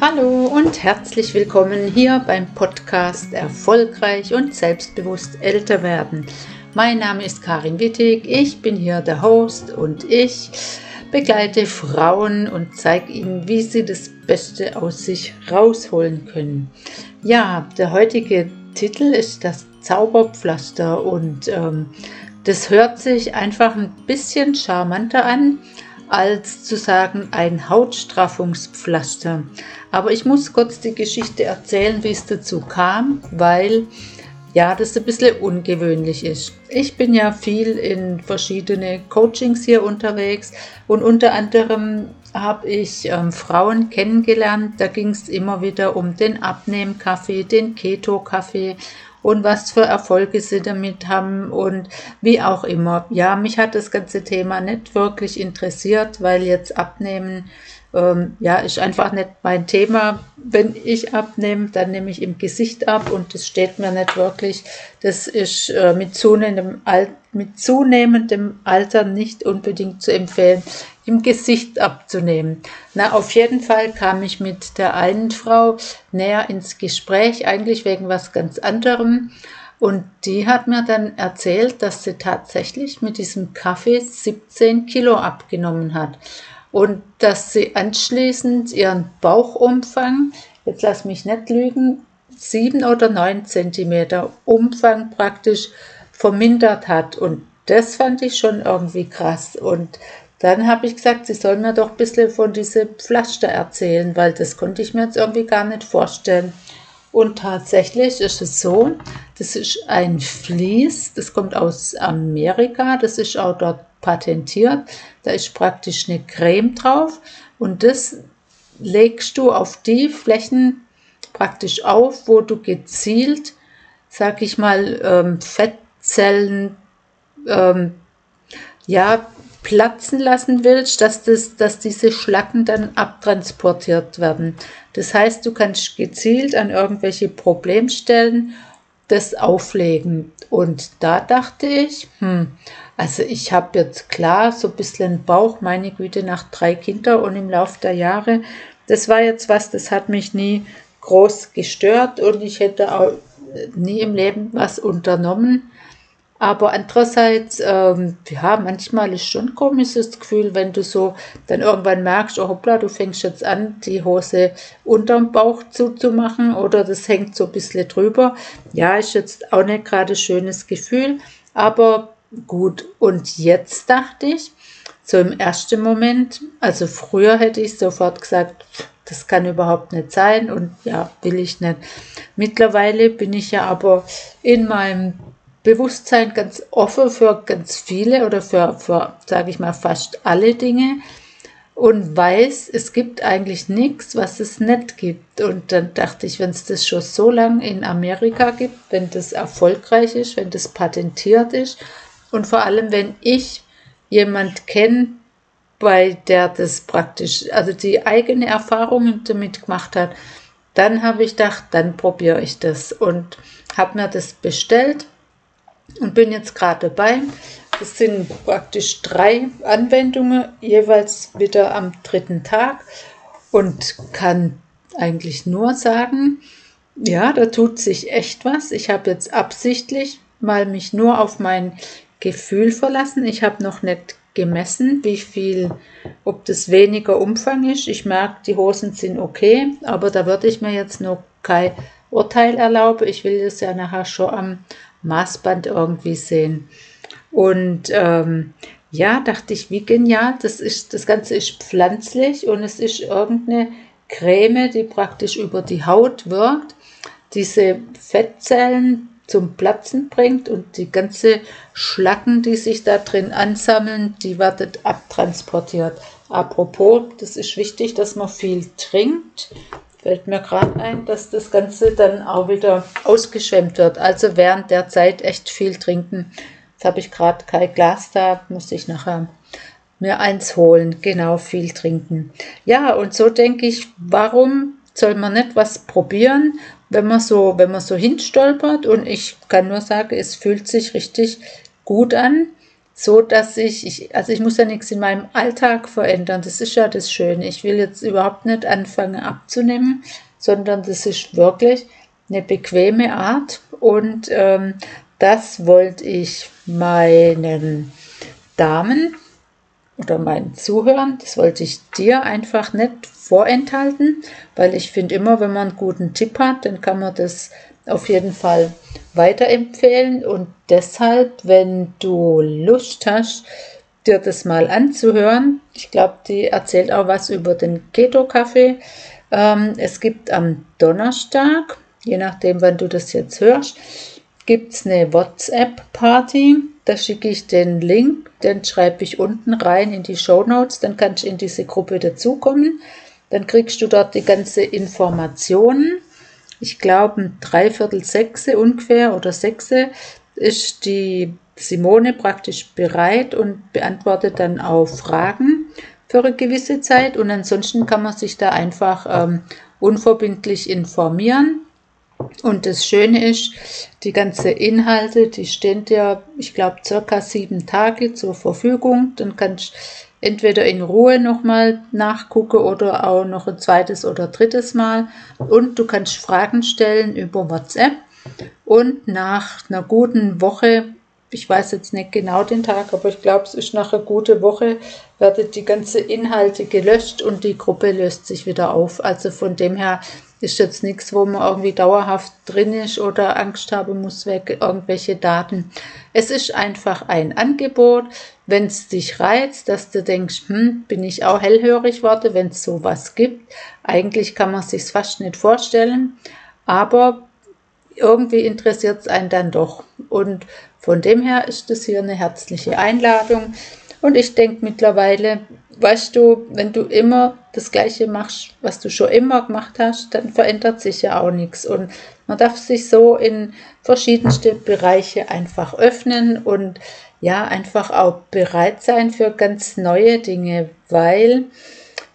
Hallo und herzlich willkommen hier beim Podcast Erfolgreich und selbstbewusst älter werden. Mein Name ist Karin Wittig, ich bin hier der Host und ich begleite Frauen und zeige ihnen, wie sie das Beste aus sich rausholen können. Ja, der heutige Titel ist das Zauberpflaster und ähm, das hört sich einfach ein bisschen charmanter an, als zu sagen ein Hautstraffungspflaster. Aber ich muss kurz die Geschichte erzählen, wie es dazu kam, weil ja, das ein bisschen ungewöhnlich ist. Ich bin ja viel in verschiedene Coachings hier unterwegs und unter anderem habe ich ähm, Frauen kennengelernt. Da ging es immer wieder um den Abnehmkaffee, den Keto-Kaffee und was für Erfolge sie damit haben und wie auch immer. Ja, mich hat das ganze Thema nicht wirklich interessiert, weil jetzt Abnehmen ähm, ja, ist einfach nicht mein Thema. Wenn ich abnehme, dann nehme ich im Gesicht ab und das steht mir nicht wirklich. Das ist äh, mit, zunehmendem mit zunehmendem Alter nicht unbedingt zu empfehlen, im Gesicht abzunehmen. Na, auf jeden Fall kam ich mit der einen Frau näher ins Gespräch, eigentlich wegen was ganz anderem. Und die hat mir dann erzählt, dass sie tatsächlich mit diesem Kaffee 17 Kilo abgenommen hat und dass sie anschließend ihren Bauchumfang, jetzt lass mich nicht lügen, sieben oder neun Zentimeter Umfang praktisch vermindert hat. Und das fand ich schon irgendwie krass. Und dann habe ich gesagt, sie soll mir doch ein bisschen von diesem Pflaster erzählen, weil das konnte ich mir jetzt irgendwie gar nicht vorstellen. Und tatsächlich ist es so, das ist ein Vlies, das kommt aus Amerika, das ist auch dort patentiert. Da ist praktisch eine Creme drauf und das legst du auf die Flächen praktisch auf, wo du gezielt, sag ich mal, ähm, Fettzellen ähm, ja, platzen lassen willst, dass, das, dass diese Schlacken dann abtransportiert werden. Das heißt, du kannst gezielt an irgendwelche Problemstellen das auflegen. Und da dachte ich, hm, also ich habe jetzt klar so ein bisschen Bauch, meine Güte, nach drei Kindern und im Laufe der Jahre, das war jetzt was, das hat mich nie groß gestört und ich hätte auch nie im Leben was unternommen. Aber andererseits, ähm, ja, manchmal ist schon ein komisches Gefühl, wenn du so dann irgendwann merkst, oh hoppla, du fängst jetzt an, die Hose unterm Bauch zuzumachen oder das hängt so ein bisschen drüber. Ja, ist jetzt auch nicht gerade schönes Gefühl, aber gut. Und jetzt dachte ich, so im ersten Moment, also früher hätte ich sofort gesagt, das kann überhaupt nicht sein und ja, will ich nicht. Mittlerweile bin ich ja aber in meinem Bewusstsein ganz offen für ganz viele oder für, für sage ich mal, fast alle Dinge und weiß, es gibt eigentlich nichts, was es nicht gibt. Und dann dachte ich, wenn es das schon so lange in Amerika gibt, wenn das erfolgreich ist, wenn das patentiert ist und vor allem, wenn ich jemand kenne, bei der das praktisch, also die eigene Erfahrungen damit gemacht hat, dann habe ich gedacht, dann probiere ich das und habe mir das bestellt und bin jetzt gerade dabei. Es sind praktisch drei Anwendungen, jeweils wieder am dritten Tag und kann eigentlich nur sagen, ja, da tut sich echt was. Ich habe jetzt absichtlich mal mich nur auf mein Gefühl verlassen. Ich habe noch nicht gemessen, wie viel, ob das weniger Umfang ist. Ich merke, die Hosen sind okay, aber da würde ich mir jetzt noch kein Urteil erlauben. Ich will das ja nachher schon am Maßband irgendwie sehen. Und ähm, ja, dachte ich, wie genial. Das, ist, das Ganze ist pflanzlich und es ist irgendeine Creme, die praktisch über die Haut wirkt, diese Fettzellen zum Platzen bringt und die ganze Schlacken, die sich da drin ansammeln, die werden abtransportiert. Apropos, das ist wichtig, dass man viel trinkt. Fällt mir gerade ein, dass das Ganze dann auch wieder ausgeschwemmt wird. Also während der Zeit echt viel trinken. Jetzt habe ich gerade kein Glas da, muss ich nachher mir eins holen. Genau, viel trinken. Ja, und so denke ich, warum soll man nicht was probieren wenn man so, wenn man so hinstolpert und ich kann nur sagen, es fühlt sich richtig gut an, so dass ich, ich, also ich muss ja nichts in meinem Alltag verändern. Das ist ja das Schöne. Ich will jetzt überhaupt nicht anfangen abzunehmen, sondern das ist wirklich eine bequeme Art und ähm, das wollte ich meinen Damen oder meinen Zuhörern, das wollte ich dir einfach nicht vorenthalten, weil ich finde immer, wenn man einen guten Tipp hat, dann kann man das auf jeden Fall weiterempfehlen und deshalb, wenn du Lust hast, dir das mal anzuhören, ich glaube, die erzählt auch was über den Keto-Kaffee. Ähm, es gibt am Donnerstag, je nachdem, wann du das jetzt hörst, gibt es eine WhatsApp-Party. Da schicke ich den Link, den schreibe ich unten rein in die Show Notes. Dann kannst du in diese Gruppe dazukommen. Dann kriegst du dort die ganze Informationen. Ich glaube, ein Dreiviertel Sechse ungefähr oder Sechse ist die Simone praktisch bereit und beantwortet dann auch Fragen für eine gewisse Zeit. Und ansonsten kann man sich da einfach ähm, unverbindlich informieren. Und das Schöne ist, die ganzen Inhalte, die stehen dir, ich glaube, circa sieben Tage zur Verfügung. Dann kannst entweder in Ruhe nochmal nachgucken oder auch noch ein zweites oder drittes Mal. Und du kannst Fragen stellen über WhatsApp. Und nach einer guten Woche, ich weiß jetzt nicht genau den Tag, aber ich glaube, es ist nach einer guten Woche, werden die ganzen Inhalte gelöscht und die Gruppe löst sich wieder auf. Also von dem her ist jetzt nichts, wo man irgendwie dauerhaft drin ist oder Angst haben muss wegen irgendwelche Daten. Es ist einfach ein Angebot. Wenn es dich reizt, dass du denkst, hm, bin ich auch hellhörig worden, wenn es sowas gibt. Eigentlich kann man sich fast nicht vorstellen, aber irgendwie interessiert es einen dann doch. Und von dem her ist das hier eine herzliche Einladung. Und ich denke mittlerweile, weißt du, wenn du immer das Gleiche machst, was du schon immer gemacht hast, dann verändert sich ja auch nichts. Und man darf sich so in verschiedenste Bereiche einfach öffnen und ja, einfach auch bereit sein für ganz neue Dinge, weil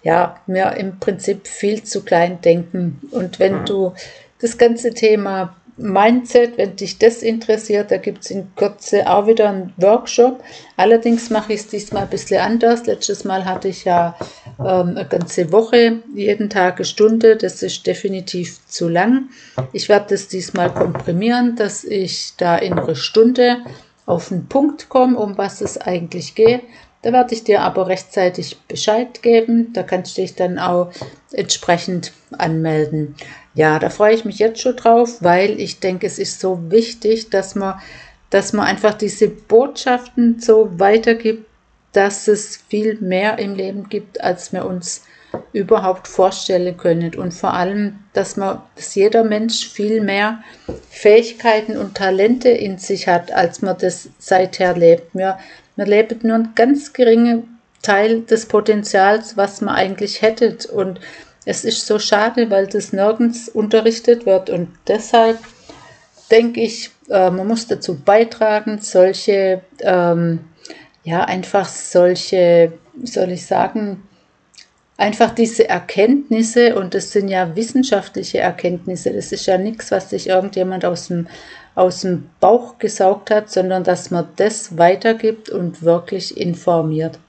ja, wir im Prinzip viel zu klein denken. Und wenn du das ganze Thema Mindset, wenn dich das interessiert, da gibt es in Kürze auch wieder einen Workshop. Allerdings mache ich es diesmal ein bisschen anders. Letztes Mal hatte ich ja ähm, eine ganze Woche, jeden Tag eine Stunde. Das ist definitiv zu lang. Ich werde das diesmal komprimieren, dass ich da in einer Stunde auf den Punkt komme, um was es eigentlich geht. Da werde ich dir aber rechtzeitig Bescheid geben. Da kannst du dich dann auch entsprechend anmelden. Ja, da freue ich mich jetzt schon drauf, weil ich denke, es ist so wichtig, dass man, dass man einfach diese Botschaften so weitergibt, dass es viel mehr im Leben gibt, als wir uns überhaupt vorstellen können. Und vor allem, dass man, dass jeder Mensch viel mehr Fähigkeiten und Talente in sich hat, als man das seither lebt. Wir, wir leben nur einen ganz geringen Teil des Potenzials, was man eigentlich hätte. Und es ist so schade, weil das nirgends unterrichtet wird. Und deshalb denke ich, äh, man muss dazu beitragen, solche, ähm, ja, einfach solche, wie soll ich sagen, einfach diese Erkenntnisse, und das sind ja wissenschaftliche Erkenntnisse, das ist ja nichts, was sich irgendjemand aus dem, aus dem Bauch gesaugt hat, sondern dass man das weitergibt und wirklich informiert.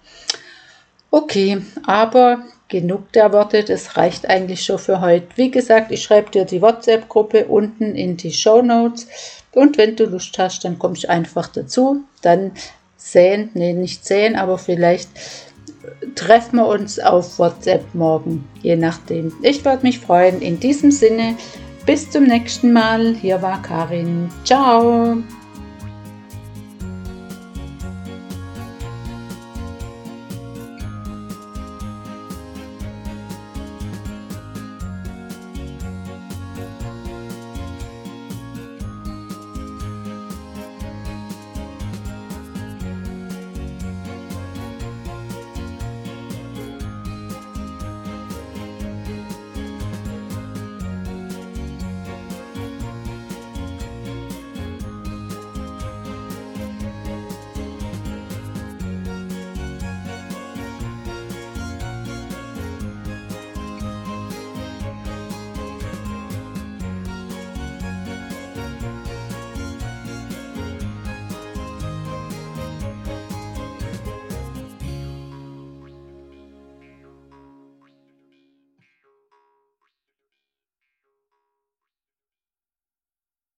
Okay, aber genug der Worte, das reicht eigentlich schon für heute. Wie gesagt, ich schreibe dir die WhatsApp-Gruppe unten in die Show Notes und wenn du Lust hast, dann kommst du einfach dazu. Dann sehen, nee, nicht sehen, aber vielleicht treffen wir uns auf WhatsApp morgen, je nachdem. Ich würde mich freuen. In diesem Sinne, bis zum nächsten Mal. Hier war Karin. Ciao.